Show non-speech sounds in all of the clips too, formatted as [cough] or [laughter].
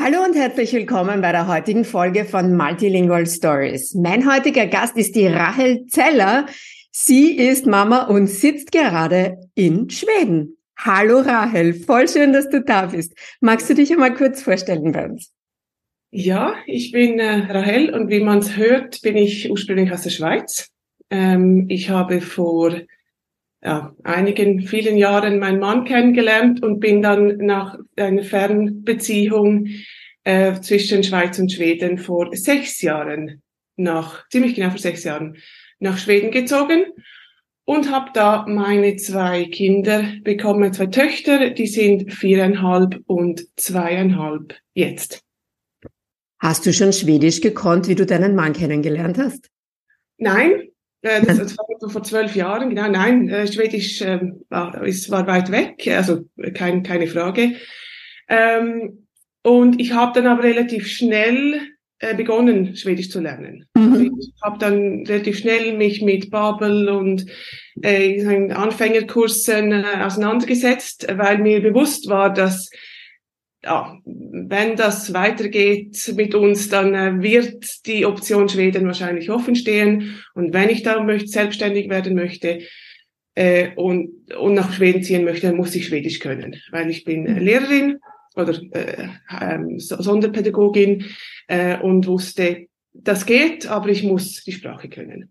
Hallo und herzlich willkommen bei der heutigen Folge von Multilingual Stories. Mein heutiger Gast ist die Rahel Zeller. Sie ist Mama und sitzt gerade in Schweden. Hallo Rahel, voll schön, dass du da bist. Magst du dich einmal kurz vorstellen bei uns? Ja, ich bin äh, Rahel und wie man es hört, bin ich ursprünglich aus der Schweiz. Ähm, ich habe vor ja, einigen, vielen Jahren meinen Mann kennengelernt und bin dann nach einer Fernbeziehung äh, zwischen Schweiz und Schweden vor sechs Jahren nach, ziemlich genau vor sechs Jahren, nach Schweden gezogen und habe da meine zwei Kinder bekommen, zwei Töchter, die sind viereinhalb und zweieinhalb jetzt. Hast du schon Schwedisch gekonnt, wie du deinen Mann kennengelernt hast? Nein, das, das war vor zwölf Jahren, genau. Nein, äh, Schwedisch äh, war, ist, war weit weg, also kein, keine Frage. Ähm, und ich habe dann aber relativ schnell äh, begonnen, Schwedisch zu lernen. Mhm. Also ich habe dann relativ schnell mich mit Babel und äh, Anfängerkursen äh, auseinandergesetzt, weil mir bewusst war, dass ja, wenn das weitergeht mit uns, dann äh, wird die Option Schweden wahrscheinlich offen stehen. Und wenn ich da möchte, selbstständig werden möchte äh, und, und nach Schweden ziehen möchte, dann muss ich Schwedisch können, weil ich bin äh, Lehrerin oder äh, ähm, Sonderpädagogin äh, und wusste, das geht, aber ich muss die Sprache können.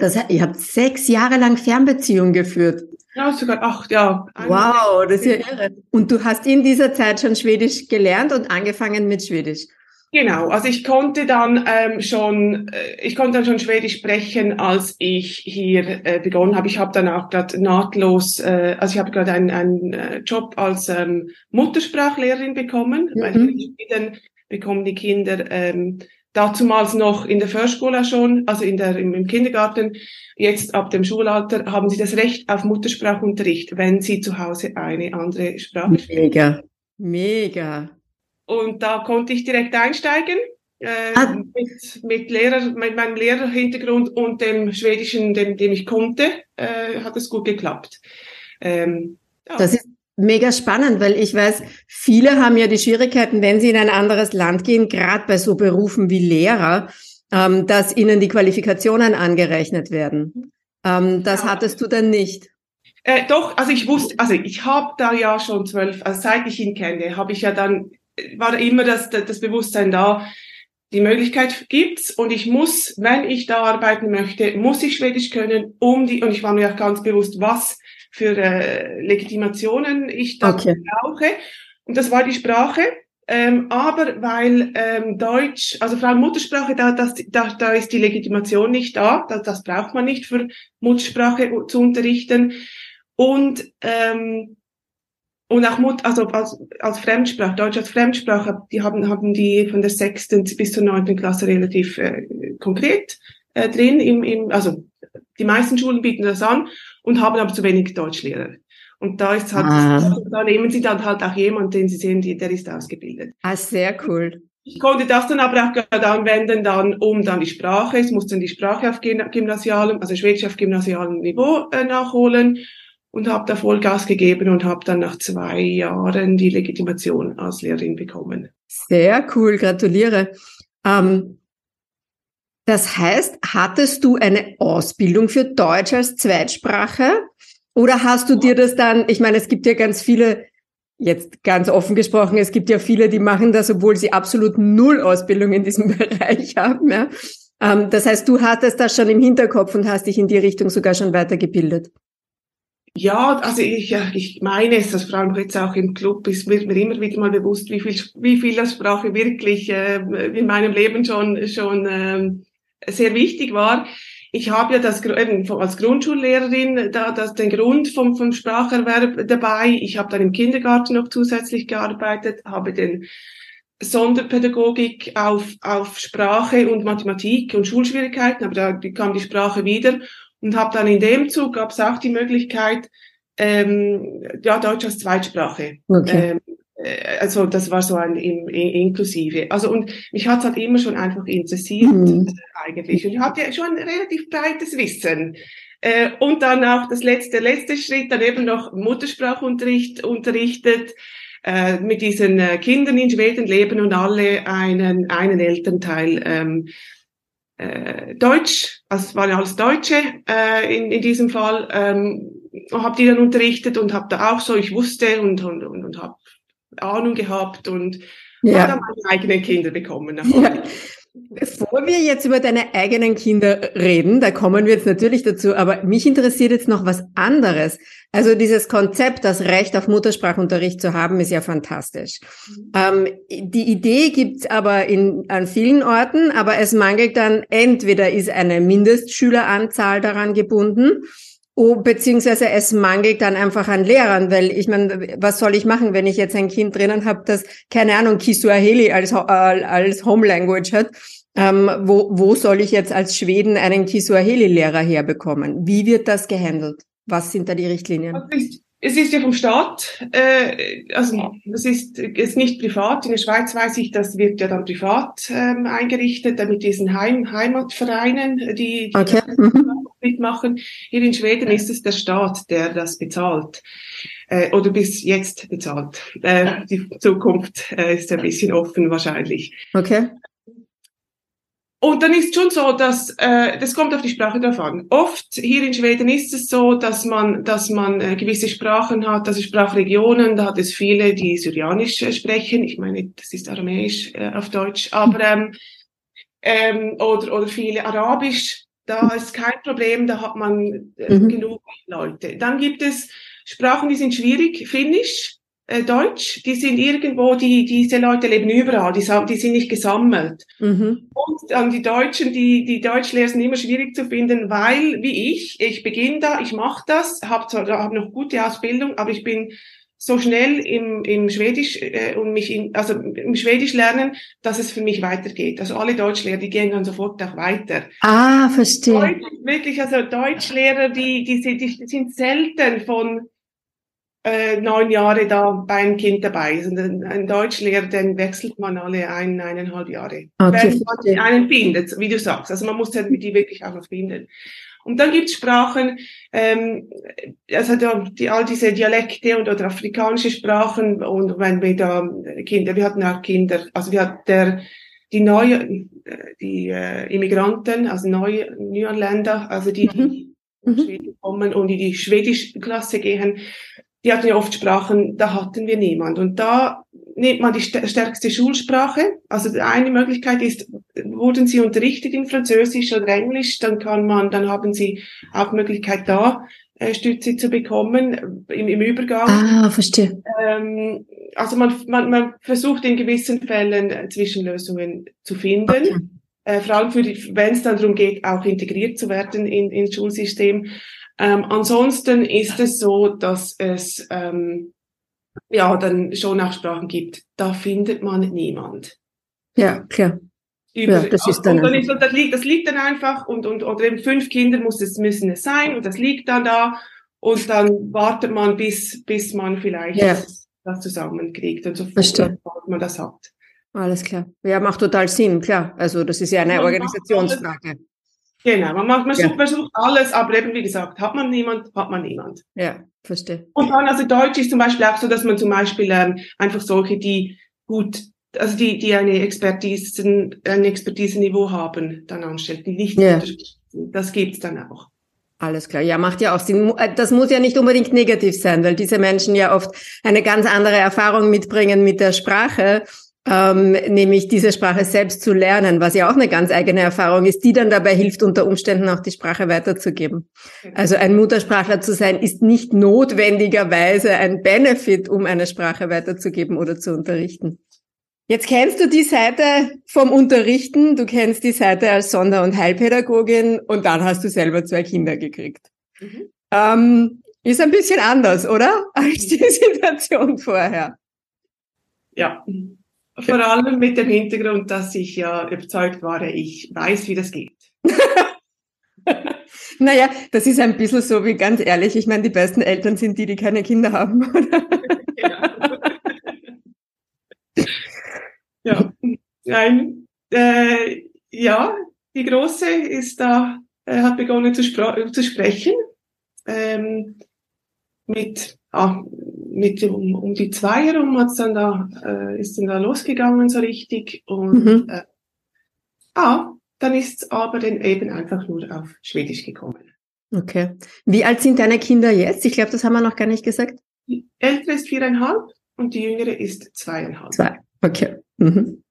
Das, ihr habt sechs Jahre lang Fernbeziehungen geführt. Ja, sogar acht, ja. Wow, das ist ja irre. Und du hast in dieser Zeit schon Schwedisch gelernt und angefangen mit Schwedisch. Genau, also ich konnte dann ähm, schon, äh, ich konnte dann schon Schwedisch sprechen, als ich hier äh, begonnen habe. Ich habe dann auch gerade nahtlos, äh, also ich habe gerade einen, einen äh, Job als ähm, Muttersprachlehrerin bekommen, mhm. weil bekommen die Kinder ähm, dazumals noch in der Förschule schon, also in der, im, im Kindergarten, jetzt ab dem Schulalter haben sie das Recht auf Muttersprachunterricht, wenn sie zu Hause eine andere Sprache sprechen. Mega, mega. Und da konnte ich direkt einsteigen. Äh, ah. mit, mit Lehrer, mit meinem Lehrerhintergrund und dem Schwedischen, dem, dem ich konnte, äh, hat es gut geklappt. Ähm, ja. Das ist mega spannend, weil ich weiß, viele haben ja die Schwierigkeiten, wenn sie in ein anderes Land gehen, gerade bei so Berufen wie Lehrer, ähm, dass ihnen die Qualifikationen angerechnet werden. Ähm, das ja. hattest du dann nicht. Äh, doch, also ich wusste, also ich habe da ja schon zwölf, also seit ich ihn kenne, habe ich ja dann, war immer das, das Bewusstsein da, die Möglichkeit gibt's und ich muss, wenn ich da arbeiten möchte, muss ich Schwedisch können, um die, und ich war mir auch ganz bewusst, was für äh, Legitimationen ich da okay. brauche. Und das war die Sprache. Ähm, aber weil ähm, Deutsch, also vor allem Muttersprache, da, das, da, da ist die Legitimation nicht da, das, das braucht man nicht für Muttersprache zu unterrichten. Und ähm, und auch Mut, also als, als Fremdsprache, Deutsch als Fremdsprache, die haben, haben die von der sechsten bis zur neunten Klasse relativ äh, konkret äh, drin. Im, im, also die meisten Schulen bieten das an und haben aber zu wenig Deutschlehrer. Und da ist halt, ah. da nehmen sie dann halt auch jemanden, den sie sehen, der ist ausgebildet. Ah, sehr cool. Ich konnte das dann aber auch gerade anwenden, dann, um dann die Sprache, ich musste dann die Sprache auf gymnasialem, also Schwedisch auf gymnasialem Niveau äh, nachholen und habe da Vollgas gegeben und habe dann nach zwei Jahren die Legitimation als Lehrerin bekommen. Sehr cool, gratuliere. Ähm, das heißt, hattest du eine Ausbildung für Deutsch als Zweitsprache? Oder hast du dir das dann, ich meine, es gibt ja ganz viele, jetzt ganz offen gesprochen, es gibt ja viele, die machen das, obwohl sie absolut null Ausbildung in diesem [laughs] Bereich haben. Ja? Ähm, das heißt, du hattest das schon im Hinterkopf und hast dich in die Richtung sogar schon weitergebildet. Ja, also ich, ich meine es, das vor allem jetzt auch im Club ist mir, mir immer wieder mal bewusst, wie viel, wie viel das Sprache wirklich äh, in meinem Leben schon, schon ähm, sehr wichtig war. Ich habe ja das eben als Grundschullehrerin da das den Grund vom vom Spracherwerb dabei. Ich habe dann im Kindergarten noch zusätzlich gearbeitet, habe den Sonderpädagogik auf auf Sprache und Mathematik und Schulschwierigkeiten, aber da kam die Sprache wieder und habe dann in dem Zug gab es auch die Möglichkeit ähm, ja Deutsch als Zweitsprache okay. ähm, äh, also das war so ein in, in, inklusive. Also und mich hat es halt immer schon einfach interessiert mhm. eigentlich. Und ich hatte ja schon ein relativ breites Wissen. Äh, und dann auch das letzte, letzte Schritt, dann eben noch Muttersprachunterricht unterrichtet. äh, mit diesen äh, Kindern in Schweden leben und alle einen, einen Elternteil ähm, äh, Deutsch, also waren alles Deutsche äh, in, in diesem Fall, ähm, habe die dann unterrichtet und habe da auch so, ich wusste und, und, und, und habe Ahnung gehabt und ja. habe dann meine eigenen Kinder bekommen. Ja. Bevor wir jetzt über deine eigenen Kinder reden, da kommen wir jetzt natürlich dazu, aber mich interessiert jetzt noch was anderes. Also dieses Konzept, das Recht auf Muttersprachunterricht zu haben, ist ja fantastisch. Mhm. Ähm, die Idee gibt's aber in, an vielen Orten, aber es mangelt dann, entweder ist eine Mindestschüleranzahl daran gebunden, Oh, beziehungsweise es mangelt dann einfach an Lehrern, weil ich meine, was soll ich machen, wenn ich jetzt ein Kind drinnen habe, das, keine Ahnung, Kiswahili als, äh, als Home Language hat? Ähm, wo, wo soll ich jetzt als Schweden einen Kiswahili-Lehrer herbekommen? Wie wird das gehandelt? Was sind da die Richtlinien? Es ist ja vom Staat, äh, also es ist, ist nicht privat. In der Schweiz weiß ich, das wird ja dann privat ähm, eingerichtet, mit diesen Heim Heimatvereinen, die, die okay. Mhm. Mitmachen. Hier in Schweden ist es der Staat, der das bezahlt äh, oder bis jetzt bezahlt. Äh, die Zukunft äh, ist ein bisschen offen wahrscheinlich. Okay. Und dann ist schon so, dass äh, das kommt auf die Sprache drauf an. Oft hier in Schweden ist es so, dass man, dass man äh, gewisse Sprachen hat, also Sprachregionen. Da hat es viele, die Syrianisch äh, sprechen. Ich meine, das ist Aramäisch äh, auf Deutsch, aber ähm, ähm, oder oder viele Arabisch. Da ist kein Problem, da hat man äh, mhm. genug Leute. Dann gibt es Sprachen, die sind schwierig. Finnisch äh, Deutsch, die sind irgendwo, die, diese Leute leben überall, die, die sind nicht gesammelt. Mhm. Und dann die Deutschen, die, die Deutschlehrer sind immer schwierig zu finden, weil, wie ich, ich beginne da, ich mache das, habe hab noch gute Ausbildung, aber ich bin so schnell im, im Schwedisch äh, und mich in, also im Schwedisch lernen, dass es für mich weitergeht. Also alle Deutschlehrer, die gehen dann sofort auch weiter. Ah, verstehe. Deutsch, wirklich, also Deutschlehrer, die, die, sind, die sind selten von äh, neun Jahre da beim Kind dabei. Und ein Deutschlehrer, den wechselt man alle ein, eineinhalb Jahre. Okay. Wenn man einen findet, wie du sagst. Also man muss ja die wirklich auch noch finden. Und dann gibt's Sprachen, ähm, also da, die, all diese Dialekte und oder afrikanische Sprachen und wenn wir da Kinder, wir hatten auch Kinder, also wir hatten der, die neue, die äh, Immigranten, also neue Neuanländer, also die, die mhm. Schweden kommen und in die schwedische Klasse gehen, die hatten ja oft Sprachen, da hatten wir niemand. Und da nimmt man die stärkste Schulsprache. Also eine Möglichkeit ist, wurden sie unterrichtet in Französisch oder Englisch, dann kann man, dann haben sie auch Möglichkeit da, äh, Stütze zu bekommen im, im Übergang. Ah, verstehe. Ähm, also man, man, man versucht in gewissen Fällen äh, Zwischenlösungen zu finden. Okay. Äh, vor allem wenn es dann darum geht, auch integriert zu werden in, ins Schulsystem. Ähm, ansonsten ist es so, dass es ähm, ja dann schon auch Sprachen gibt, da findet man niemand. Ja, klar. Über, ja, das ist dann, dann ist, das, liegt, das liegt dann einfach und, und oder eben fünf Kinder muss es, müssen es sein und das liegt dann da und dann wartet man bis, bis man vielleicht ja. das zusammenkriegt und so sofort man das hat. Alles klar. Ja, macht total Sinn, klar. Also das ist ja eine Organisationsfrage. Genau, man, macht, man ja. versucht alles, aber eben wie gesagt, hat man niemand, hat man niemand. Ja, verstehe. Und dann, also Deutsch ist zum Beispiel auch so, dass man zum Beispiel ähm, einfach solche, die gut, also die, die eine Expertise, ein Expertise-Niveau haben, dann anstellt, die nicht ja. Das gibt's dann auch. Alles klar. Ja, macht ja auch Sinn. Äh, das muss ja nicht unbedingt negativ sein, weil diese Menschen ja oft eine ganz andere Erfahrung mitbringen mit der Sprache ähm, nämlich diese Sprache selbst zu lernen, was ja auch eine ganz eigene Erfahrung ist, die dann dabei hilft, unter Umständen auch die Sprache weiterzugeben. Also ein Muttersprachler zu sein, ist nicht notwendigerweise ein Benefit, um eine Sprache weiterzugeben oder zu unterrichten. Jetzt kennst du die Seite vom Unterrichten, du kennst die Seite als Sonder- und Heilpädagogin und dann hast du selber zwei Kinder gekriegt. Mhm. Ähm, ist ein bisschen anders, oder? Als die Situation vorher. Ja, vor allem mit dem Hintergrund, dass ich ja überzeugt war, ich weiß, wie das geht. [laughs] naja, das ist ein bisschen so wie ganz ehrlich, ich meine, die besten Eltern sind die, die keine Kinder haben. [laughs] genau. [laughs] ja, nein, äh, ja, die Große ist da, äh, hat begonnen zu, zu sprechen. Ähm, mit, ah, mit um, um die zwei herum hat's dann da, äh, ist dann da losgegangen so richtig und mhm. äh, ah, dann ist aber dann eben einfach nur auf Schwedisch gekommen. Okay. Wie alt sind deine Kinder jetzt? Ich glaube, das haben wir noch gar nicht gesagt. Die ältere ist viereinhalb und die jüngere ist zweieinhalb. Zwei. Okay. Mhm.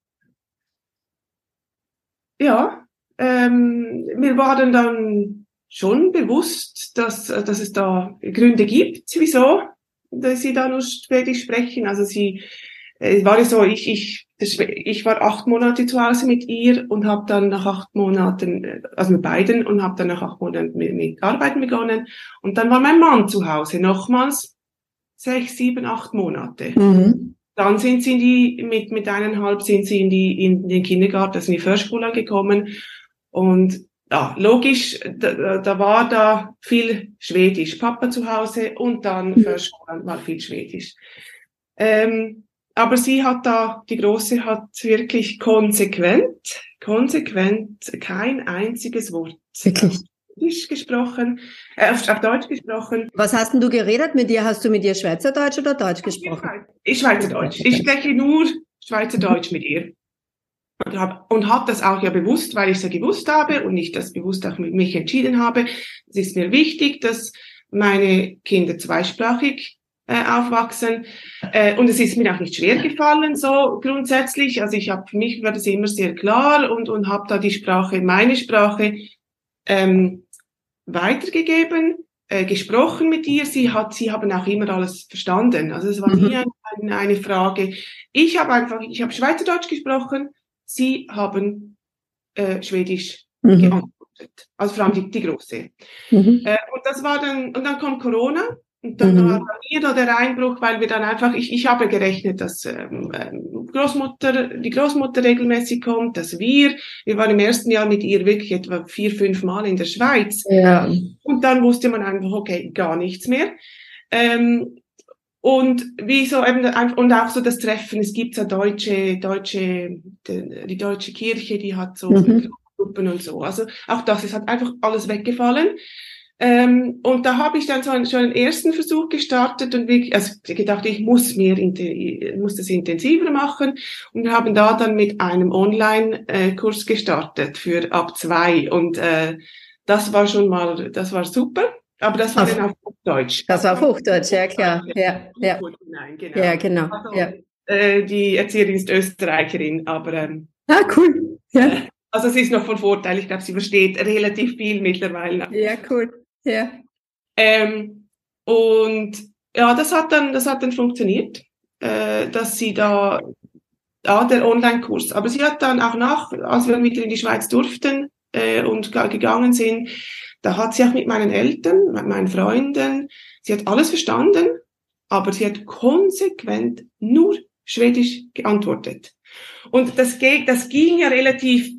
Ja, ähm, mir waren dann schon bewusst, dass, dass es da Gründe gibt, wieso dass sie da nur Schwedisch sprechen. Also sie es war so, ich, ich, ich war acht Monate zu Hause mit ihr und habe dann nach acht Monaten, also mit beiden, und habe dann nach acht Monaten mit, mit Arbeiten begonnen. Und dann war mein Mann zu Hause, nochmals sechs, sieben, acht Monate. Mhm. Dann sind sie in die, mit, mit eineinhalb sind sie in die, in den Kindergarten, also in die Förschule gekommen. Und ja, logisch, da, da war da viel Schwedisch. Papa zu Hause und dann mhm. Förschule war viel Schwedisch. Ähm, aber sie hat da, die Große hat wirklich konsequent, konsequent kein einziges Wort Wirklich? gesprochen, äh, auf, auf, Deutsch gesprochen. Was hast denn du geredet mit ihr? Hast du mit ihr Schweizerdeutsch oder Deutsch gesprochen? Ich Schweizerdeutsch. Ich spreche nur Schweizerdeutsch mit ihr. Und habe und hab das auch ja bewusst, weil ich es ja gewusst habe und ich das bewusst auch mit mich entschieden habe. Es ist mir wichtig, dass meine Kinder zweisprachig äh, aufwachsen. Äh, und es ist mir auch nicht schwer gefallen, so grundsätzlich. Also ich habe für mich war das immer sehr klar und, und habe da die Sprache, meine Sprache, ähm, weitergegeben, äh, gesprochen mit ihr. Sie hat, sie haben auch immer alles verstanden. Also es war mhm. nie ein, ein, eine Frage. Ich habe einfach, ich habe Schweizerdeutsch gesprochen. Sie haben äh, Schwedisch mhm. geantwortet. Also vor allem die, die große. Mhm. Äh, und das war dann, und dann kommt Corona und dann mhm. war bei mir da der Einbruch, weil wir dann einfach, ich, ich habe gerechnet, dass ähm, ähm, Großmutter, die Großmutter regelmäßig kommt, dass wir, wir waren im ersten Jahr mit ihr wirklich etwa vier, fünf Mal in der Schweiz. Ja. Und dann wusste man einfach, okay, gar nichts mehr. Ähm, und wie so eben, und auch so das Treffen, es gibt so deutsche, deutsche, die, deutsche Kirche, die hat so mhm. Gruppen und so. Also auch das ist halt einfach alles weggefallen. Ähm, und da habe ich dann so einen, schon einen ersten Versuch gestartet und wirklich, also gedacht, ich muss mehr, muss das intensiver machen und wir haben da dann mit einem Online-Kurs gestartet für ab zwei und äh, das war schon mal, das war super. Aber das war auf, dann auf Hochdeutsch. Das war auf Hochdeutsch, ja klar. Ja, ja. Nein, genau. Ja, genau. Also, ja. Äh, die Erzieherin ist Österreicherin, aber ähm, ah, cool. Ja. Also es ist noch von Vorteil. Ich glaube, sie versteht relativ viel mittlerweile. Ja, cool. Ja. Ähm, und ja, das hat dann, das hat dann funktioniert, äh, dass sie da, ja, der Online-Kurs. Aber sie hat dann auch nach, als wir wieder in die Schweiz durften äh, und gegangen sind, da hat sie auch mit meinen Eltern, mit meinen Freunden, sie hat alles verstanden, aber sie hat konsequent nur Schwedisch geantwortet. Und das, das ging ja relativ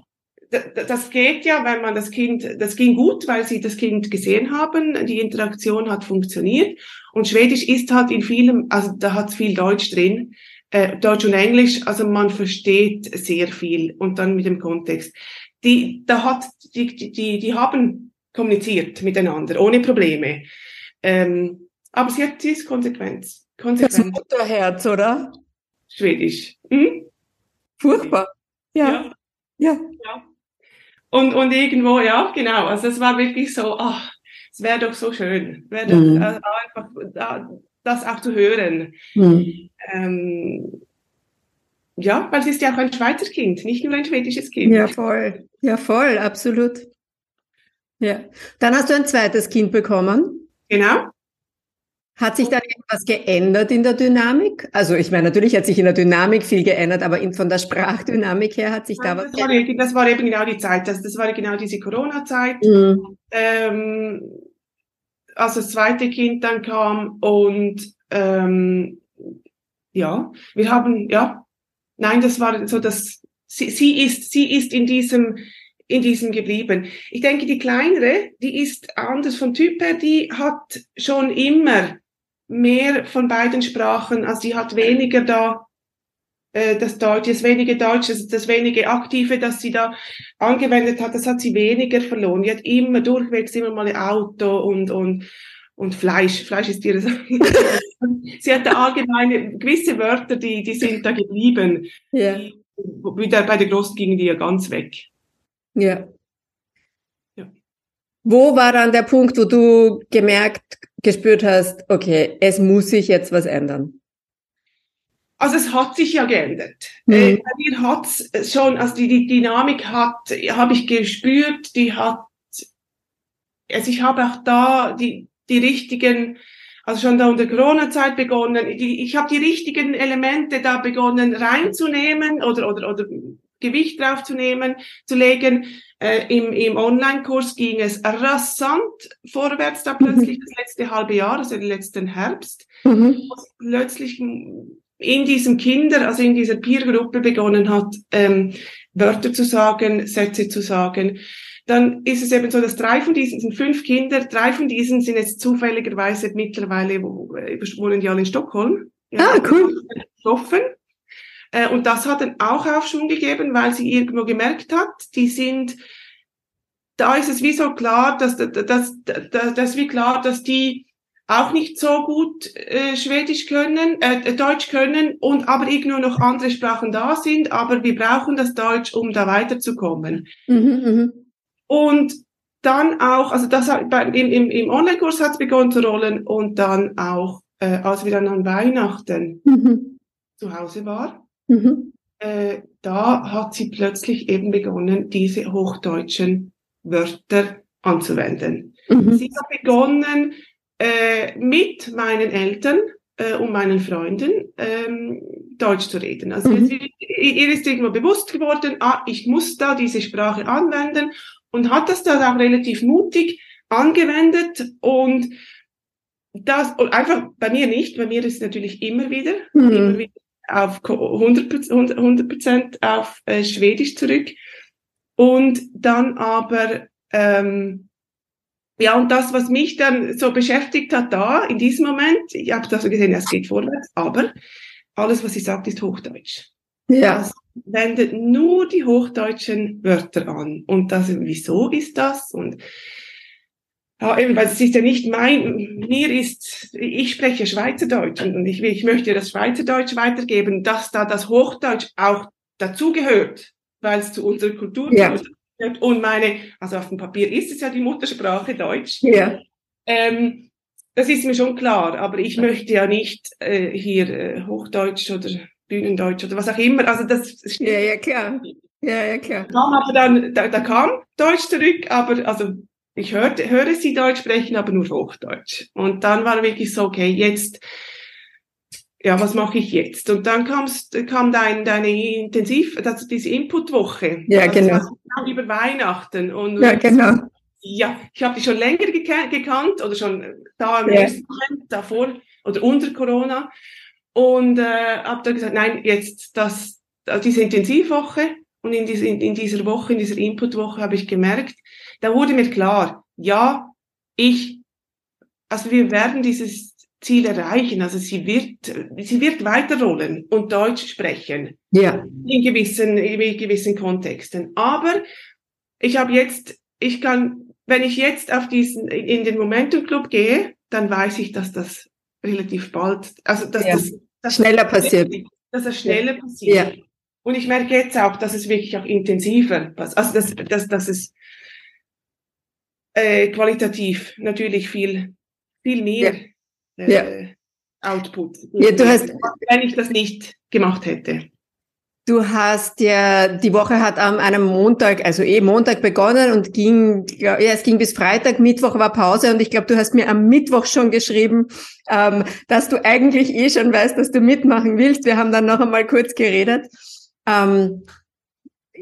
das geht ja, wenn man das Kind, das ging gut, weil sie das Kind gesehen haben, die Interaktion hat funktioniert und Schwedisch ist halt in vielem, also da hat viel Deutsch drin, äh, Deutsch und Englisch, also man versteht sehr viel und dann mit dem Kontext. Die, da hat, die, die, die haben kommuniziert miteinander, ohne Probleme. Ähm, aber sie hat, sie ist konsequent. konsequent. Das Mutterherz, oder? Schwedisch. Hm? Furchtbar. Ja. ja. ja. ja. Und, und irgendwo, ja, genau. Also es war wirklich so, ach, es wäre doch so schön, wäre doch mhm. äh, einfach das auch zu hören. Mhm. Ähm, ja, weil es ist ja auch ein Schweizer Kind, nicht nur ein schwedisches Kind. Ja, voll. Ja, voll, absolut. Ja. Dann hast du ein zweites Kind bekommen. Genau. Hat sich da etwas geändert in der Dynamik? Also ich meine, natürlich hat sich in der Dynamik viel geändert, aber von der Sprachdynamik her hat sich da was das geändert. War, das war eben genau die Zeit, das, das war genau diese Corona-Zeit. Mhm. Ähm, als das zweite Kind dann kam und ähm, ja, wir haben, ja, nein, das war so, dass sie, sie ist, sie ist in diesem in diesem geblieben. Ich denke, die kleinere, die ist anders vom Typ her, die hat schon immer mehr von beiden Sprachen, also sie hat weniger da äh, das Deutsche, das wenige Deutsche, das wenige Aktive, das sie da angewendet hat, das hat sie weniger verloren. Die hat immer durchwegs immer mal Auto und und und Fleisch. Fleisch ist ihre [laughs] Sie hat da allgemeine gewisse Wörter, die, die sind da geblieben. Ja. Die, wieder bei der Großen gingen die ja ganz weg. Ja. ja. Wo war dann der Punkt, wo du gemerkt, gespürt hast, okay, es muss sich jetzt was ändern? Also es hat sich ja geändert. Mhm. Äh, bei mir hat es schon, also die, die Dynamik hat, habe ich gespürt, die hat, also ich habe auch da die, die richtigen, also schon da unter Corona-Zeit begonnen, die, ich habe die richtigen Elemente da begonnen reinzunehmen oder, oder, oder Gewicht draufzunehmen, zu legen. Äh, Im im Online-Kurs ging es rasant vorwärts, da plötzlich mhm. [laughs] das letzte halbe Jahr, also den letzten Herbst. Mhm. Plötzlich in diesem Kinder, also in dieser Peer-Gruppe begonnen hat, ähm, Wörter zu sagen, Sätze zu sagen, dann ist es eben so, dass drei von diesen sind fünf Kinder, drei von diesen sind jetzt zufälligerweise mittlerweile, wo, wohnen die alle in Stockholm. Ja, ah, cool. Getroffen. Äh, und das hat dann auch Aufschwung gegeben, weil sie irgendwo gemerkt hat, die sind, da ist es wie so klar, dass, dass, dass, dass, dass wie klar, dass die auch nicht so gut äh, Schwedisch können, äh, Deutsch können und aber irgendwo noch andere Sprachen da sind, aber wir brauchen das Deutsch, um da weiterzukommen. Mhm, mh. Und dann auch, also das hat, bei, im, im, im Online-Kurs hat es begonnen zu rollen und dann auch, äh, als wir dann an Weihnachten mhm. zu Hause war, mhm. äh, da hat sie plötzlich eben begonnen, diese hochdeutschen Wörter anzuwenden. Mhm. Sie hat begonnen, äh, mit meinen Eltern äh, und meinen Freunden ähm, Deutsch zu reden. Also mhm. ihr ist irgendwo bewusst geworden, ah, ich muss da diese Sprache anwenden und hat das dann auch relativ mutig angewendet und das und einfach bei mir nicht, bei mir ist es natürlich immer wieder, mhm. immer wieder auf 100%, 100 auf äh, Schwedisch zurück und dann aber ähm, ja, und das, was mich dann so beschäftigt hat da, in diesem Moment, ich habe da so gesehen, es geht vorwärts, aber alles, was sie sagt, ist Hochdeutsch. Ja. Das wendet nur die hochdeutschen Wörter an. Und das, wieso ist das? Und eben, weil es ist ja nicht mein, mir ist, ich spreche Schweizerdeutsch und ich, ich möchte das Schweizerdeutsch weitergeben, dass da das Hochdeutsch auch dazugehört, weil es zu unserer Kultur ja. Und meine, also auf dem Papier ist es ja die Muttersprache Deutsch. Ja. Ähm, das ist mir schon klar, aber ich möchte ja nicht äh, hier äh, Hochdeutsch oder Bühnendeutsch oder was auch immer. Also das Ja, ja, klar. Ja, ja, klar. Aber dann, da, da kam Deutsch zurück, aber also ich hörte, höre sie Deutsch sprechen, aber nur Hochdeutsch. Und dann war wirklich so, okay, jetzt ja, was mache ich jetzt? Und dann kamst, kam dein, deine Intensiv, also diese Inputwoche. Ja, also genau. Über Weihnachten. Und, ja, genau. Ja, ich habe dich schon länger gekannt oder schon da im ja. ersten Moment davor oder unter Corona und äh, habe dann gesagt, nein, jetzt das, diese Intensivwoche und in, diese, in, in dieser Woche, in dieser Inputwoche habe ich gemerkt, da wurde mir klar, ja, ich, also wir werden dieses Ziel erreichen. Also sie wird, sie wird weiterrollen und Deutsch sprechen. Ja. In gewissen, in gewissen Kontexten. Aber ich habe jetzt, ich kann, wenn ich jetzt auf diesen, in den Momentum Club gehe, dann weiß ich, dass das relativ bald, also dass ja. das, das schneller passiert. Dass das schneller ja. passiert. Ja. Und ich merke jetzt auch, dass es wirklich auch intensiver passiert. Also dass, dass, dass es äh, qualitativ natürlich viel, viel mehr äh, ja. Output. Ja, du hast, wenn ich das nicht gemacht hätte. Du hast ja, die Woche hat am einem Montag, also eh Montag begonnen und ging, ja, es ging bis Freitag, Mittwoch war Pause und ich glaube, du hast mir am Mittwoch schon geschrieben, ähm, dass du eigentlich eh schon weißt, dass du mitmachen willst. Wir haben dann noch einmal kurz geredet. Ähm,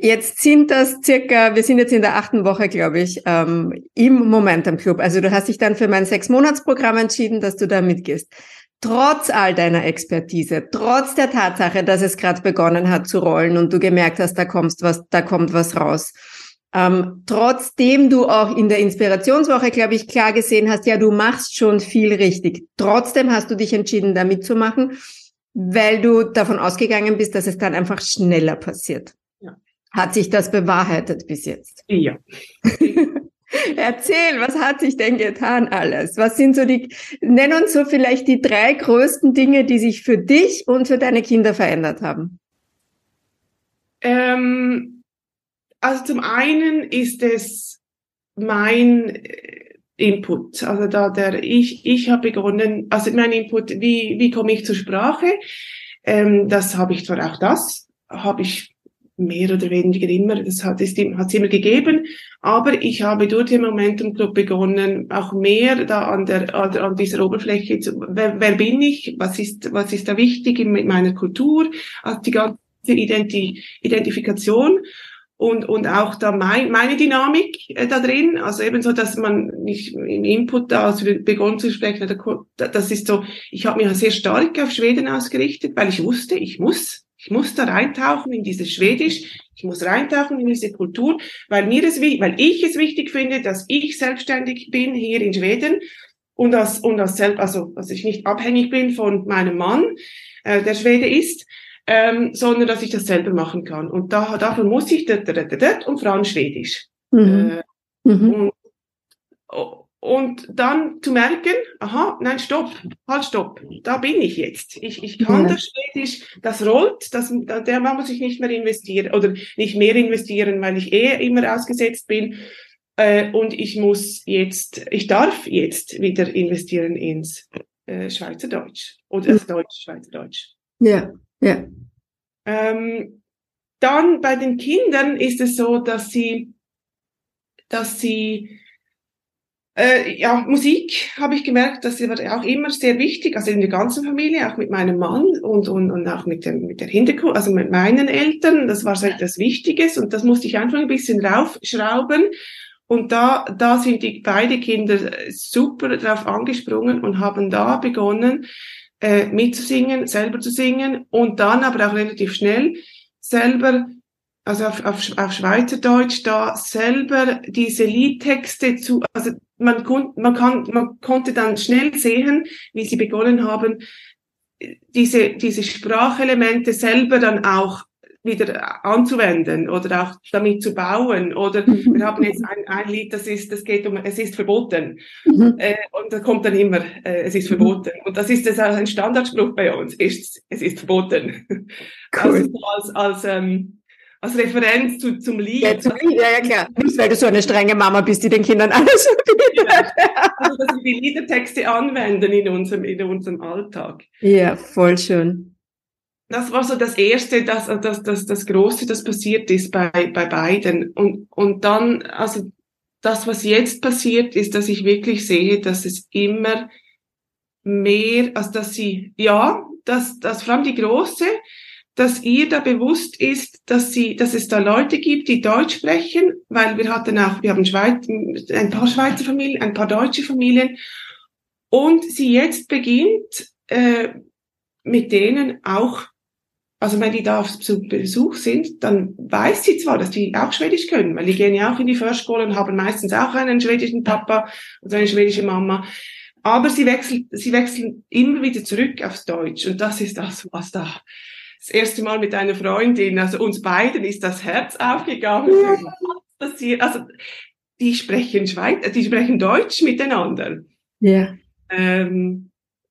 Jetzt sind das circa, wir sind jetzt in der achten Woche, glaube ich, ähm, im Momentum Club. Also du hast dich dann für mein Sechs-Monats-Programm entschieden, dass du da mitgehst. Trotz all deiner Expertise, trotz der Tatsache, dass es gerade begonnen hat zu rollen und du gemerkt hast, da kommst was, da kommt was raus. Ähm, trotzdem du auch in der Inspirationswoche, glaube ich, klar gesehen hast, ja, du machst schon viel richtig. Trotzdem hast du dich entschieden, da mitzumachen, weil du davon ausgegangen bist, dass es dann einfach schneller passiert. Hat sich das bewahrheitet bis jetzt? Ja. [laughs] Erzähl, was hat sich denn getan alles? Was sind so die, nenn uns so vielleicht die drei größten Dinge, die sich für dich und für deine Kinder verändert haben. Ähm, also zum einen ist es mein Input. Also da der ich ich habe begonnen, also mein Input, wie wie komme ich zur Sprache? Ähm, das habe ich zwar auch das habe ich mehr oder weniger immer, das hat es hat's immer gegeben, aber ich habe durch den Momentum Club begonnen, auch mehr da an der an, dieser Oberfläche zu, wer, wer bin ich, was ist was ist da wichtig mit meiner Kultur, also die ganze Identi Identifikation und, und auch da mein, meine Dynamik äh, da drin, also ebenso, dass man nicht im Input da, also begonnen zu sprechen, das ist so, ich habe mich sehr stark auf Schweden ausgerichtet, weil ich wusste, ich muss, ich muss da reintauchen in dieses Schwedisch, ich muss reintauchen in diese Kultur, weil mir es, weil ich es wichtig finde, dass ich selbstständig bin hier in Schweden und dass, und dass selbst, also, dass ich nicht abhängig bin von meinem Mann, äh, der Schwede ist, ähm, sondern dass ich das selber machen kann. Und da, dafür muss ich dat, dat, dat, und allem Schwedisch. Mhm. Äh, mhm. Und, und dann zu merken, aha, nein, stopp, halt, stopp, da bin ich jetzt. Ich, ich kann mhm. das Schwedisch, das rollt, das, der muss ich nicht mehr investieren oder nicht mehr investieren, weil ich eh immer ausgesetzt bin. Äh, und ich muss jetzt, ich darf jetzt wieder investieren ins äh, Schweizerdeutsch oder das Deutsch-Schweizerdeutsch. Ja. Ja. Ähm, dann bei den Kindern ist es so, dass sie, dass sie äh, ja, Musik habe ich gemerkt, das wird auch immer sehr wichtig, also in der ganzen Familie, auch mit meinem Mann und, und, und auch mit, dem, mit der Hintergrund, also mit meinen Eltern, das war so etwas Wichtiges und das musste ich einfach ein bisschen raufschrauben. Und da, da sind die beide Kinder super drauf angesprungen und haben da begonnen, äh, mitzusingen, selber zu singen und dann aber auch relativ schnell selber, also auf, auf, auf Schweizerdeutsch, da selber diese Liedtexte zu, also man, man, kann, man konnte dann schnell sehen, wie sie begonnen haben, diese, diese Sprachelemente selber dann auch wieder anzuwenden oder auch damit zu bauen. Oder mhm. wir haben jetzt ein, ein Lied, das ist, das geht um, es ist verboten. Mhm. Äh, und da kommt dann immer, äh, es ist mhm. verboten. Und das ist das auch ein Standardspruch bei uns, ist, es ist verboten. Cool. Also als, als, ähm, als Referenz zu, zum Lied. Ja, zum Lied, ja, ja, klar. Nicht, weil du so eine strenge Mama bist, die den Kindern alles [laughs] verbietet. Ja. Also, dass wir die Liedertexte anwenden in unserem, in unserem Alltag. Ja, voll schön das war so das erste, das, das, das, das Große, das passiert ist bei, bei beiden. Und, und dann, also das, was jetzt passiert, ist, dass ich wirklich sehe, dass es immer mehr, also dass sie, ja, dass, dass vor allem die Große, dass ihr da bewusst ist, dass sie, dass es da Leute gibt, die Deutsch sprechen, weil wir hatten auch, wir haben Schweiz, ein paar Schweizer Familien, ein paar deutsche Familien, und sie jetzt beginnt, äh, mit denen auch also wenn die da auf Besuch sind, dann weiß sie zwar, dass die auch Schwedisch können, weil die gehen ja auch in die Förderschule und haben meistens auch einen schwedischen Papa und eine schwedische Mama. Aber sie wechseln, sie wechseln immer wieder zurück aufs Deutsch. Und das ist das, was da das erste Mal mit einer Freundin, also uns beiden ist das Herz aufgegangen. Ja. Also die sprechen Schweiz, die sprechen Deutsch miteinander. Ja. Ähm,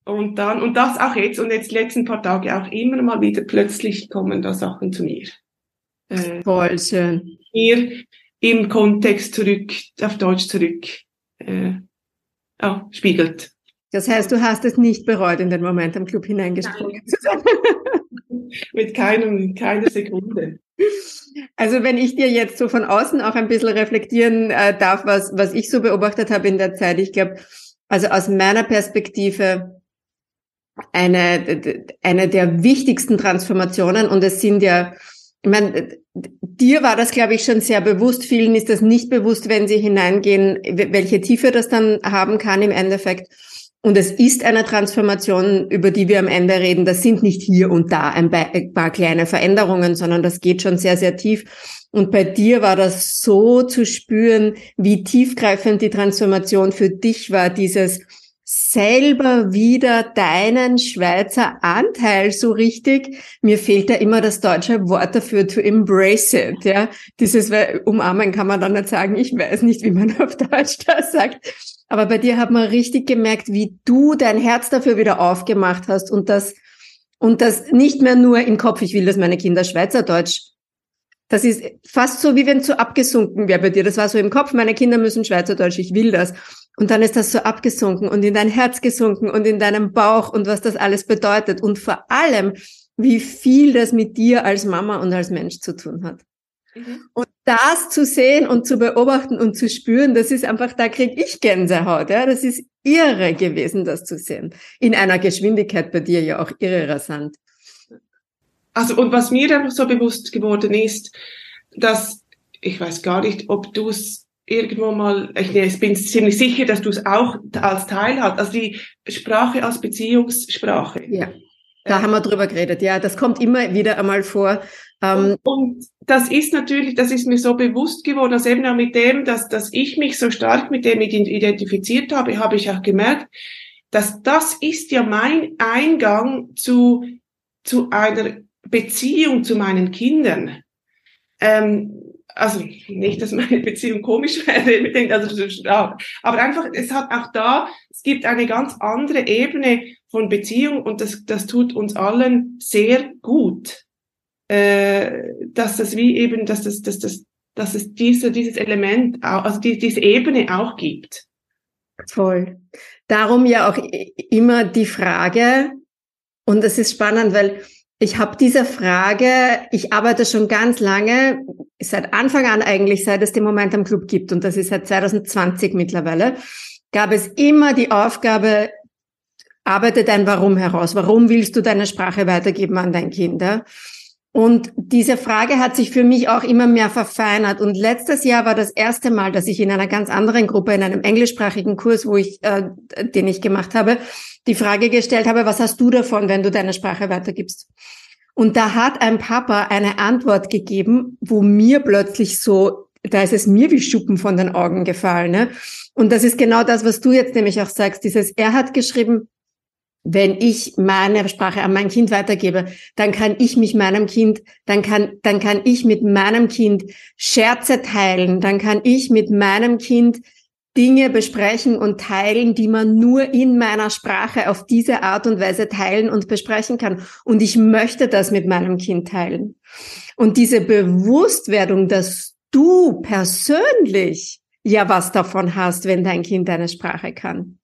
und dann, und das auch jetzt, und jetzt die letzten paar Tage auch immer mal wieder plötzlich kommen da Sachen zu mir. Äh, Voll schön. Hier im Kontext zurück, auf Deutsch zurück, äh, ja, spiegelt. Das heißt, du hast es nicht bereut, in den Moment am Club hineingesprungen zu sein. [laughs] mit keinem, keiner Sekunde. Also wenn ich dir jetzt so von außen auch ein bisschen reflektieren äh, darf, was, was ich so beobachtet habe in der Zeit, ich glaube, also aus meiner Perspektive eine, eine der wichtigsten Transformationen und es sind ja, ich meine, dir war das, glaube ich, schon sehr bewusst. Vielen ist das nicht bewusst, wenn sie hineingehen, welche Tiefe das dann haben kann im Endeffekt. Und es ist eine Transformation, über die wir am Ende reden. Das sind nicht hier und da ein paar kleine Veränderungen, sondern das geht schon sehr, sehr tief. Und bei dir war das so zu spüren, wie tiefgreifend die Transformation für dich war, dieses selber wieder deinen Schweizer Anteil so richtig. Mir fehlt da immer das deutsche Wort dafür, to embrace it, ja. Dieses umarmen kann man dann nicht sagen. Ich weiß nicht, wie man [laughs] auf Deutsch das sagt. Aber bei dir hat man richtig gemerkt, wie du dein Herz dafür wieder aufgemacht hast und das, und das nicht mehr nur im Kopf, ich will, dass meine Kinder Schweizerdeutsch das ist fast so, wie wenn es so abgesunken wäre bei dir. Das war so im Kopf, meine Kinder müssen Schweizerdeutsch, ich will das. Und dann ist das so abgesunken und in dein Herz gesunken und in deinem Bauch und was das alles bedeutet. Und vor allem, wie viel das mit dir als Mama und als Mensch zu tun hat. Mhm. Und das zu sehen und zu beobachten und zu spüren, das ist einfach, da krieg ich Gänsehaut. Ja? Das ist irre gewesen, das zu sehen. In einer Geschwindigkeit bei dir ja auch irre rasant. Also, und was mir einfach so bewusst geworden ist, dass, ich weiß gar nicht, ob du es irgendwo mal, ich bin ziemlich sicher, dass du es auch als Teil hast, also die Sprache als Beziehungssprache. Ja, da äh, haben wir drüber geredet. Ja, das kommt immer wieder einmal vor. Ähm, und das ist natürlich, das ist mir so bewusst geworden, dass eben auch mit dem, dass, dass ich mich so stark mit dem identifiziert habe, habe ich auch gemerkt, dass das ist ja mein Eingang zu, zu einer Beziehung zu meinen Kindern. Ähm, also nicht, dass meine Beziehung komisch wäre, [laughs] also, aber einfach, es hat auch da, es gibt eine ganz andere Ebene von Beziehung und das, das tut uns allen sehr gut, äh, dass das wie eben, dass das, dass das, dass es diese, dieses Element, auch, also die, diese Ebene auch gibt. Voll. Darum ja auch immer die Frage, und das ist spannend, weil ich habe diese Frage, ich arbeite schon ganz lange, seit Anfang an eigentlich, seit es den Moment am Club gibt, und das ist seit 2020 mittlerweile, gab es immer die Aufgabe, arbeite dein Warum heraus. Warum willst du deine Sprache weitergeben an dein Kind? Ja? Und diese Frage hat sich für mich auch immer mehr verfeinert. Und letztes Jahr war das erste Mal, dass ich in einer ganz anderen Gruppe, in einem englischsprachigen Kurs, wo ich, äh, den ich gemacht habe, die Frage gestellt habe, was hast du davon, wenn du deine Sprache weitergibst? Und da hat ein Papa eine Antwort gegeben, wo mir plötzlich so, da ist es mir wie Schuppen von den Augen gefallen. Ne? Und das ist genau das, was du jetzt nämlich auch sagst. Dieses, er hat geschrieben, wenn ich meine Sprache an mein Kind weitergebe, dann kann ich mich meinem Kind, dann kann, dann kann ich mit meinem Kind Scherze teilen, dann kann ich mit meinem Kind Dinge besprechen und teilen, die man nur in meiner Sprache auf diese Art und Weise teilen und besprechen kann. Und ich möchte das mit meinem Kind teilen. Und diese Bewusstwerdung, dass du persönlich ja was davon hast, wenn dein Kind deine Sprache kann.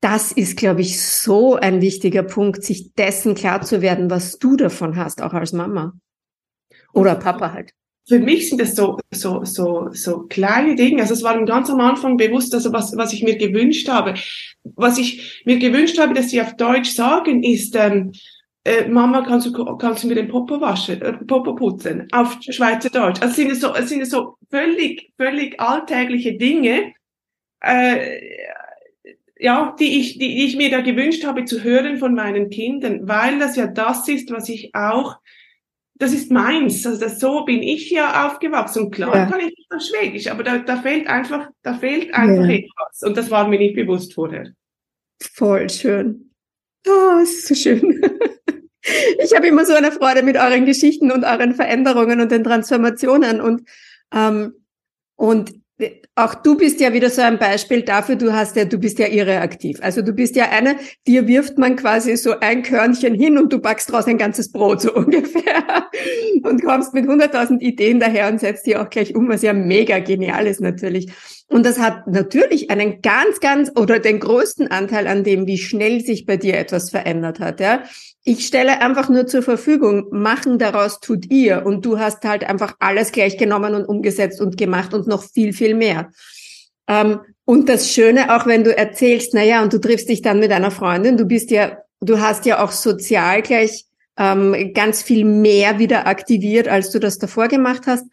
Das ist, glaube ich, so ein wichtiger Punkt, sich dessen klar zu werden, was du davon hast, auch als Mama. Oder Papa halt für mich sind das so, so, so, so kleine Dinge. Also es war ganz am Anfang bewusst, also was, was ich mir gewünscht habe. Was ich mir gewünscht habe, dass sie auf Deutsch sagen, ist, ähm, äh, Mama, kannst du, kannst du mir den Popo waschen, äh, Popo putzen, auf Schweizerdeutsch. Also es sind so, es sind so völlig, völlig alltägliche Dinge, äh, ja, die ich, die ich mir da gewünscht habe zu hören von meinen Kindern, weil das ja das ist, was ich auch das ist meins. Also das, so bin ich ja aufgewachsen. Und klar ja. kann ich nicht Schwedisch, aber da, da fehlt einfach, da fehlt einfach ja. etwas. Und das war mir nicht bewusst vorher. Voll schön. Oh, ist so schön. [laughs] Ich habe immer so eine Freude mit euren Geschichten und euren Veränderungen und den Transformationen und ähm, und auch du bist ja wieder so ein Beispiel dafür, du hast ja, du bist ja irreaktiv. Also du bist ja eine, dir wirft man quasi so ein Körnchen hin und du backst draus ein ganzes Brot so [laughs] ungefähr und kommst mit 100.000 Ideen daher und setzt die auch gleich um, was ja mega genial ist natürlich. Und das hat natürlich einen ganz, ganz oder den größten Anteil an dem, wie schnell sich bei dir etwas verändert hat. Ja? Ich stelle einfach nur zur Verfügung, machen daraus tut ihr. Und du hast halt einfach alles gleich genommen und umgesetzt und gemacht und noch viel, viel mehr. Ähm, und das Schöne, auch wenn du erzählst, na ja, und du triffst dich dann mit einer Freundin, du bist ja, du hast ja auch sozial gleich ähm, ganz viel mehr wieder aktiviert, als du das davor gemacht hast.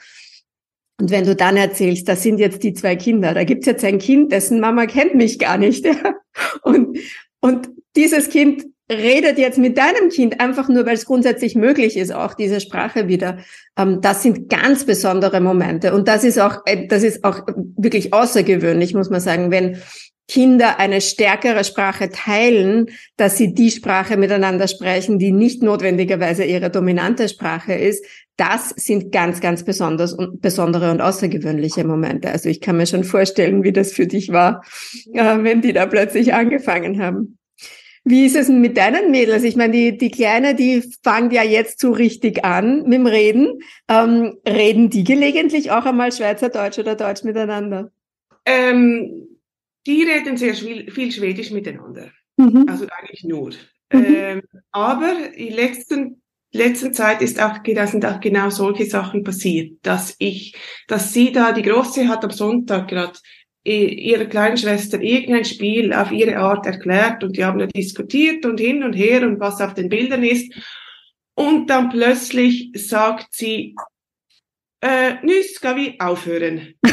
Und wenn du dann erzählst, das sind jetzt die zwei Kinder, da gibt's jetzt ein Kind, dessen Mama kennt mich gar nicht. [laughs] Ja? Und, und dieses Kind redet jetzt mit deinem Kind einfach nur, weil es grundsätzlich möglich ist, auch diese Sprache wieder. Ähm, das sind ganz besondere Momente. Und das ist auch, äh, das ist auch wirklich außergewöhnlich, muss man sagen, wenn Kinder eine stärkere Sprache teilen, dass sie die Sprache miteinander sprechen, die nicht notwendigerweise ihre dominante Sprache ist, das sind ganz, ganz besonders und besondere und außergewöhnliche Momente. Also ich kann mir schon vorstellen, wie das für dich war, äh, wenn die da plötzlich angefangen haben. Wie ist es denn mit deinen Mädels? Ich meine, die, die Kleine, die fängt ja jetzt so richtig an mit dem Reden. Ähm, reden die gelegentlich auch einmal Schweizerdeutsch oder Deutsch miteinander? Ähm, die reden sehr viel, Schwedisch miteinander. Mhm. Also eigentlich nur. Mhm. Ähm, aber in letzten letzten Zeit ist auch, sind auch genau solche Sachen passiert, dass ich, dass sie da, die Große hat am Sonntag gerade ihrer kleinen Schwester irgendein Spiel auf ihre Art erklärt und die haben da diskutiert und hin und her und was auf den Bildern ist. Und dann plötzlich sagt sie, äh, nüss, ska vi aufhören? [laughs]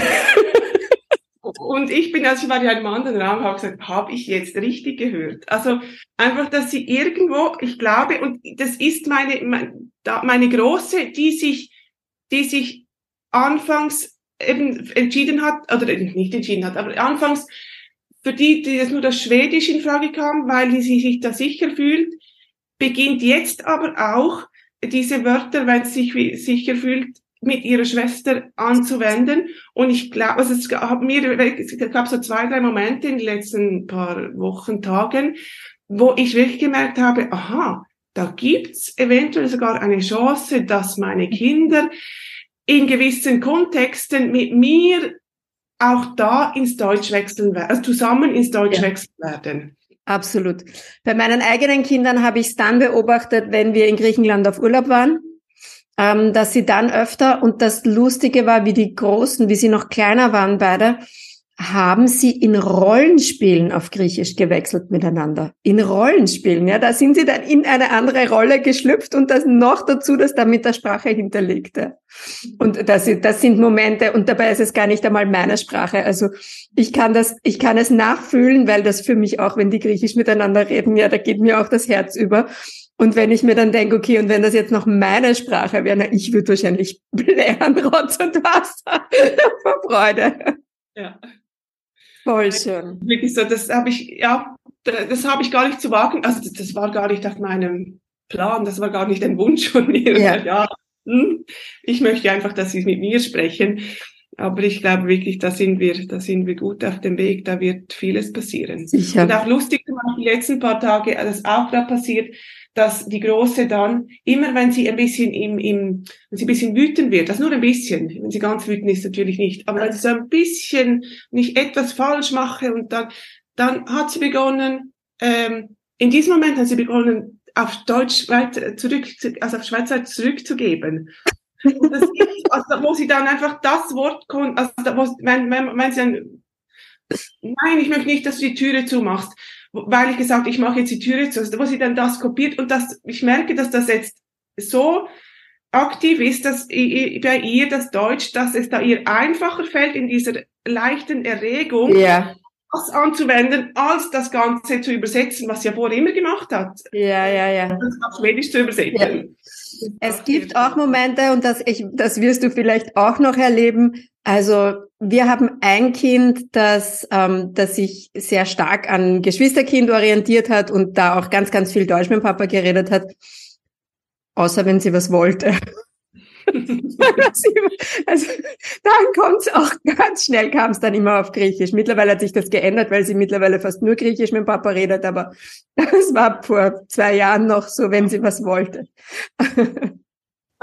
Und ich bin, als ich war in einem anderen Raum, habe gesagt, habe ich jetzt richtig gehört? Also einfach, dass sie irgendwo, ich glaube, und das ist meine, meine große, die sich, die sich anfangs eben entschieden hat, oder nicht entschieden hat, aber anfangs für die, die das nur das Schwedisch in Frage kam, weil sie sich da sicher fühlt, beginnt jetzt aber auch diese Wörter, wenn sie sich sicher fühlt, mit ihrer Schwester anzuwenden. Und ich glaube, also es gab mir, es gab so zwei, drei Momente in den letzten paar Wochen, Tagen, wo ich wirklich gemerkt habe, aha, da gibt's eventuell sogar eine Chance, dass meine Kinder in gewissen Kontexten mit mir auch da ins Deutsch wechseln werden, also zusammen ins Deutsch ja. wechseln werden. Absolut. Bei meinen eigenen Kindern habe ich es dann beobachtet, wenn wir in Griechenland auf Urlaub waren ähm, dass sie dann öfter, und das Lustige war, wie die Großen, wie sie noch kleiner waren beide, haben sie in Rollenspielen auf Griechisch gewechselt miteinander. In Rollenspielen, ja, da sind sie dann in eine andere Rolle geschlüpft und das noch dazu, dass da mit der Sprache hinterlegte. Und das, das sind Momente, und dabei ist es gar nicht einmal meine Sprache. Also ich kann das, ich kann es nachfühlen, weil das für mich auch, wenn die Griechisch miteinander reden, ja, da geht mir auch das Herz über. Und wenn ich mir dann denke, okay, und wenn das jetzt noch meine Sprache wäre, na, ich würde wahrscheinlich [laughs] blären, Rotz und Wasser [laughs] vor Freude. Ja. Voll schön. Wirklich so, das habe ich, ja, das habe ich gar nicht zu wagen. Also das, das, war gar nicht auf meinem Plan, das war gar nicht ein Wunsch von mir. Ja. [laughs] ja hm, ich möchte einfach, dass sie mit mir sprechen. Aber ich glaube wirklich, da sind wir, da sind wir gut auf dem Weg, da wird vieles passieren. Sicher. Und auch lustig, die letzten paar Tage, das auch da passiert, dass die Große dann, immer wenn sie ein bisschen im, im, wenn sie ein bisschen wütend wird, das nur ein bisschen, wenn sie ganz wütend ist, natürlich nicht, aber wenn sie so ein bisschen nicht etwas falsch mache und dann, dann hat sie begonnen, ähm, in diesem Moment hat sie begonnen, auf Deutsch weiter zurück, also auf Schweizer zurückzugeben. Das ist, also, wo sie dann einfach das Wort, also, wo, wenn, wenn, wenn sie dann, nein, ich möchte nicht, dass du die Türe zumachst weil ich gesagt, ich mache jetzt die Türe zu, also wo sie dann das kopiert und das, ich merke, dass das jetzt so aktiv ist, dass bei ihr das Deutsch, dass es da ihr einfacher fällt in dieser leichten Erregung, ja. das anzuwenden, als das Ganze zu übersetzen, was sie ja vorher immer gemacht hat. Ja, ja, ja. Das auf Schwedisch zu übersetzen. Ja. Es gibt auch Momente, und das, ich, das wirst du vielleicht auch noch erleben, also wir haben ein Kind, das, ähm, das sich sehr stark an Geschwisterkind orientiert hat und da auch ganz, ganz viel Deutsch mit Papa geredet hat, außer wenn sie was wollte. [laughs] also dann kommt es auch ganz schnell, kam es dann immer auf Griechisch. Mittlerweile hat sich das geändert, weil sie mittlerweile fast nur Griechisch mit Papa redet, aber [laughs] das war vor zwei Jahren noch so, wenn sie was wollte.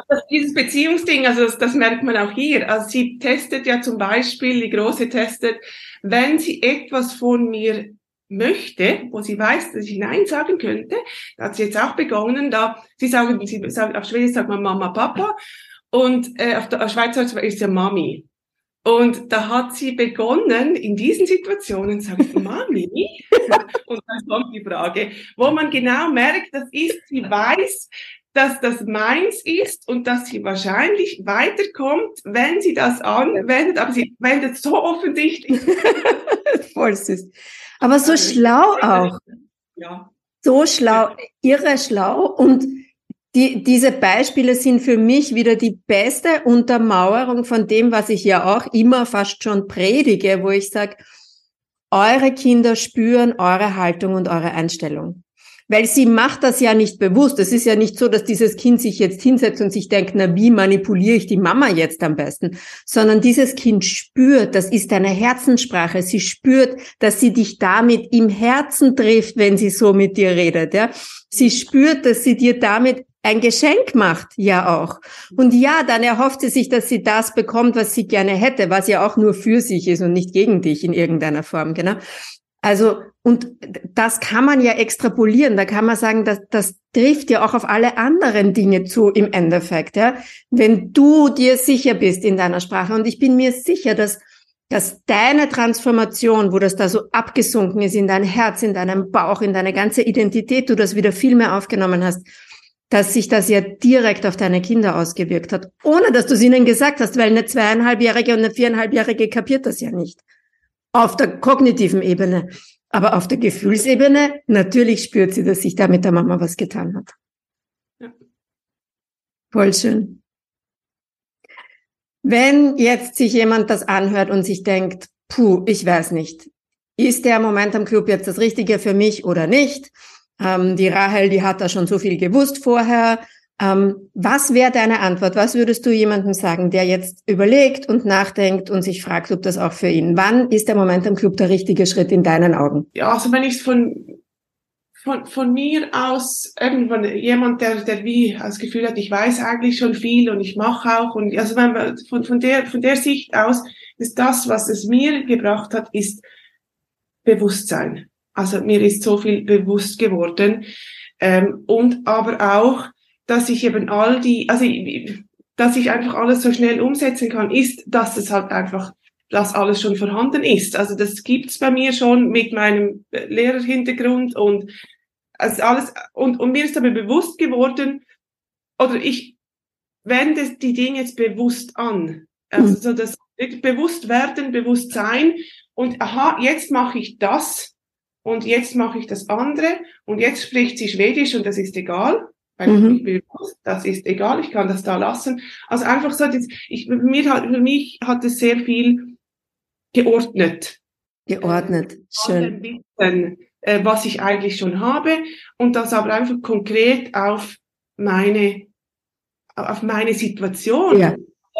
Das, dieses Beziehungsding, also das, das merkt man auch hier. Also sie testet ja zum Beispiel, die Große testet, wenn sie etwas von mir möchte, wo sie weiß, dass ich Nein sagen könnte, da hat sie jetzt auch begonnen, da, sie sagen, sie sagen, auf Schwedisch sagt man Mama, Papa, und äh, auf, der, auf Schweizerdeutsch ist ja Mami. Und da hat sie begonnen, in diesen Situationen sagen, Mami, [laughs] und dann kommt die Frage, wo man genau merkt, das ist, sie weiß, dass das meins ist und dass sie wahrscheinlich weiterkommt, wenn sie das anwendet, aber sie wendet so offensichtlich. [laughs] Voll süß. Aber so also, schlau auch. Ja. So schlau, irre schlau und die, diese Beispiele sind für mich wieder die beste Untermauerung von dem, was ich ja auch immer fast schon predige, wo ich sage, eure Kinder spüren eure Haltung und eure Einstellung. Weil sie macht das ja nicht bewusst. Es ist ja nicht so, dass dieses Kind sich jetzt hinsetzt und sich denkt, na, wie manipuliere ich die Mama jetzt am besten? Sondern dieses Kind spürt, das ist eine Herzenssprache. Sie spürt, dass sie dich damit im Herzen trifft, wenn sie so mit dir redet, ja. Sie spürt, dass sie dir damit ein Geschenk macht, ja auch. Und ja, dann erhofft sie sich, dass sie das bekommt, was sie gerne hätte, was ja auch nur für sich ist und nicht gegen dich in irgendeiner Form, genau. Also, und das kann man ja extrapolieren. Da kann man sagen, dass das trifft ja auch auf alle anderen Dinge zu im Endeffekt, ja. Wenn du dir sicher bist in deiner Sprache und ich bin mir sicher, dass dass deine Transformation, wo das da so abgesunken ist in dein Herz, in deinem Bauch, in deine ganze Identität, du das wieder viel mehr aufgenommen hast, dass sich das ja direkt auf deine Kinder ausgewirkt hat, ohne dass du es ihnen gesagt hast, weil eine zweieinhalbjährige und eine viereinhalbjährige kapiert das ja nicht auf der kognitiven Ebene. Aber auf der Gefühlsebene, natürlich spürt sie, dass sich da mit der Mama was getan hat. Ja. Voll schön. Wenn jetzt sich jemand das anhört und sich denkt, puh, ich weiß nicht, ist der Moment am Club jetzt das Richtige für mich oder nicht? Ähm, die Rahel, die hat da schon so viel gewusst vorher. Ähm, was wäre deine Antwort? Was würdest du jemandem sagen, der jetzt überlegt und nachdenkt und sich fragt, ob das auch für ihn? Wann ist der Moment am Club der richtige Schritt in deinen Augen? Ja, also wenn ich von, von, von mir aus, irgendwann jemand, der, der wie das Gefühl hat, ich weiß eigentlich schon viel und ich mache auch und also wenn man, von, von der, von der Sicht aus ist das, was es mir gebracht hat, ist Bewusstsein. Also mir ist so viel bewusst geworden. Ähm, und aber auch, dass ich eben all die, also dass ich einfach alles so schnell umsetzen kann, ist, dass es halt einfach, dass alles schon vorhanden ist. Also das gibt's bei mir schon mit meinem Lehrerhintergrund und also alles und, und mir ist aber bewusst geworden, oder ich wende die Dinge jetzt bewusst an. Also mhm. so das bewusst werden, bewusst sein und aha, jetzt mache ich das und jetzt mache ich das andere und jetzt spricht sie Schwedisch und das ist egal weil mhm. ich will, das ist egal, ich kann das da lassen. Also einfach so, ich, mir hat, für mich hat es sehr viel geordnet. Geordnet, schön. Wissen, äh, was ich eigentlich schon habe und das aber einfach konkret auf meine, auf meine Situation ja.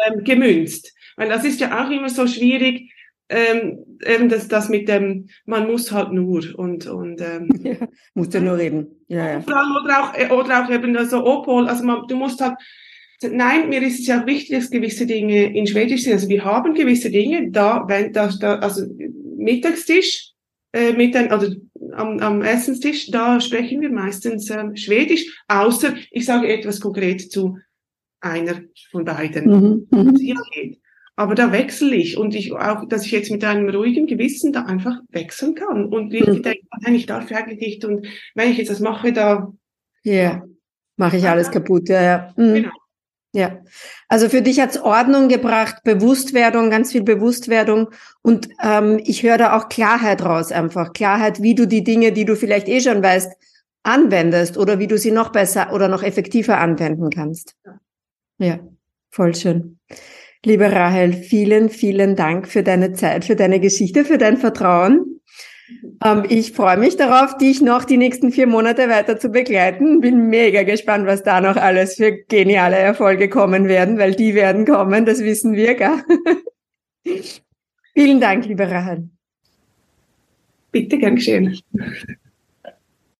ähm, gemünzt. Weil das ist ja auch immer so schwierig, ähm, eben das, das mit dem, man muss halt nur und, und ähm, [laughs] ja, musst du nur reden. Ja, ja. Oder auch, äh, oder auch eben so Opol, also man, du musst halt, nein, mir ist es ja wichtig, dass gewisse Dinge in Schwedisch sind. Also wir haben gewisse Dinge, da, wenn, da, da also Mittagstisch, äh, mit ein, oder am, am Essenstisch, da sprechen wir meistens ähm, Schwedisch, außer ich sage etwas konkret zu einer von beiden. Mhm, mhm. hier geht. Aber da wechsle ich und ich auch, dass ich jetzt mit einem ruhigen Gewissen da einfach wechseln kann und wirklich mhm. denke, nein, ich darf eigentlich nicht und wenn ich jetzt das mache, da ja, yeah. mache ich alles kaputt. Ja, ja. Mhm. Genau. Ja, also für dich hat's Ordnung gebracht, Bewusstwerdung, ganz viel Bewusstwerdung und ähm, ich höre da auch Klarheit raus einfach. Klarheit, wie du die Dinge, die du vielleicht eh schon weißt, anwendest oder wie du sie noch besser oder noch effektiver anwenden kannst. Ja voll schön. Liebe Rahel, vielen, vielen Dank für deine Zeit, für deine Geschichte, für dein Vertrauen. Ähm, ich freue mich darauf, dich noch die nächsten vier Monate weiter zu begleiten. Bin mega gespannt, was da noch alles für geniale Erfolge kommen werden, weil die werden kommen, das wissen wir, gell? [laughs] vielen Dank, liebe Rahel. Bitte, gern geschehen.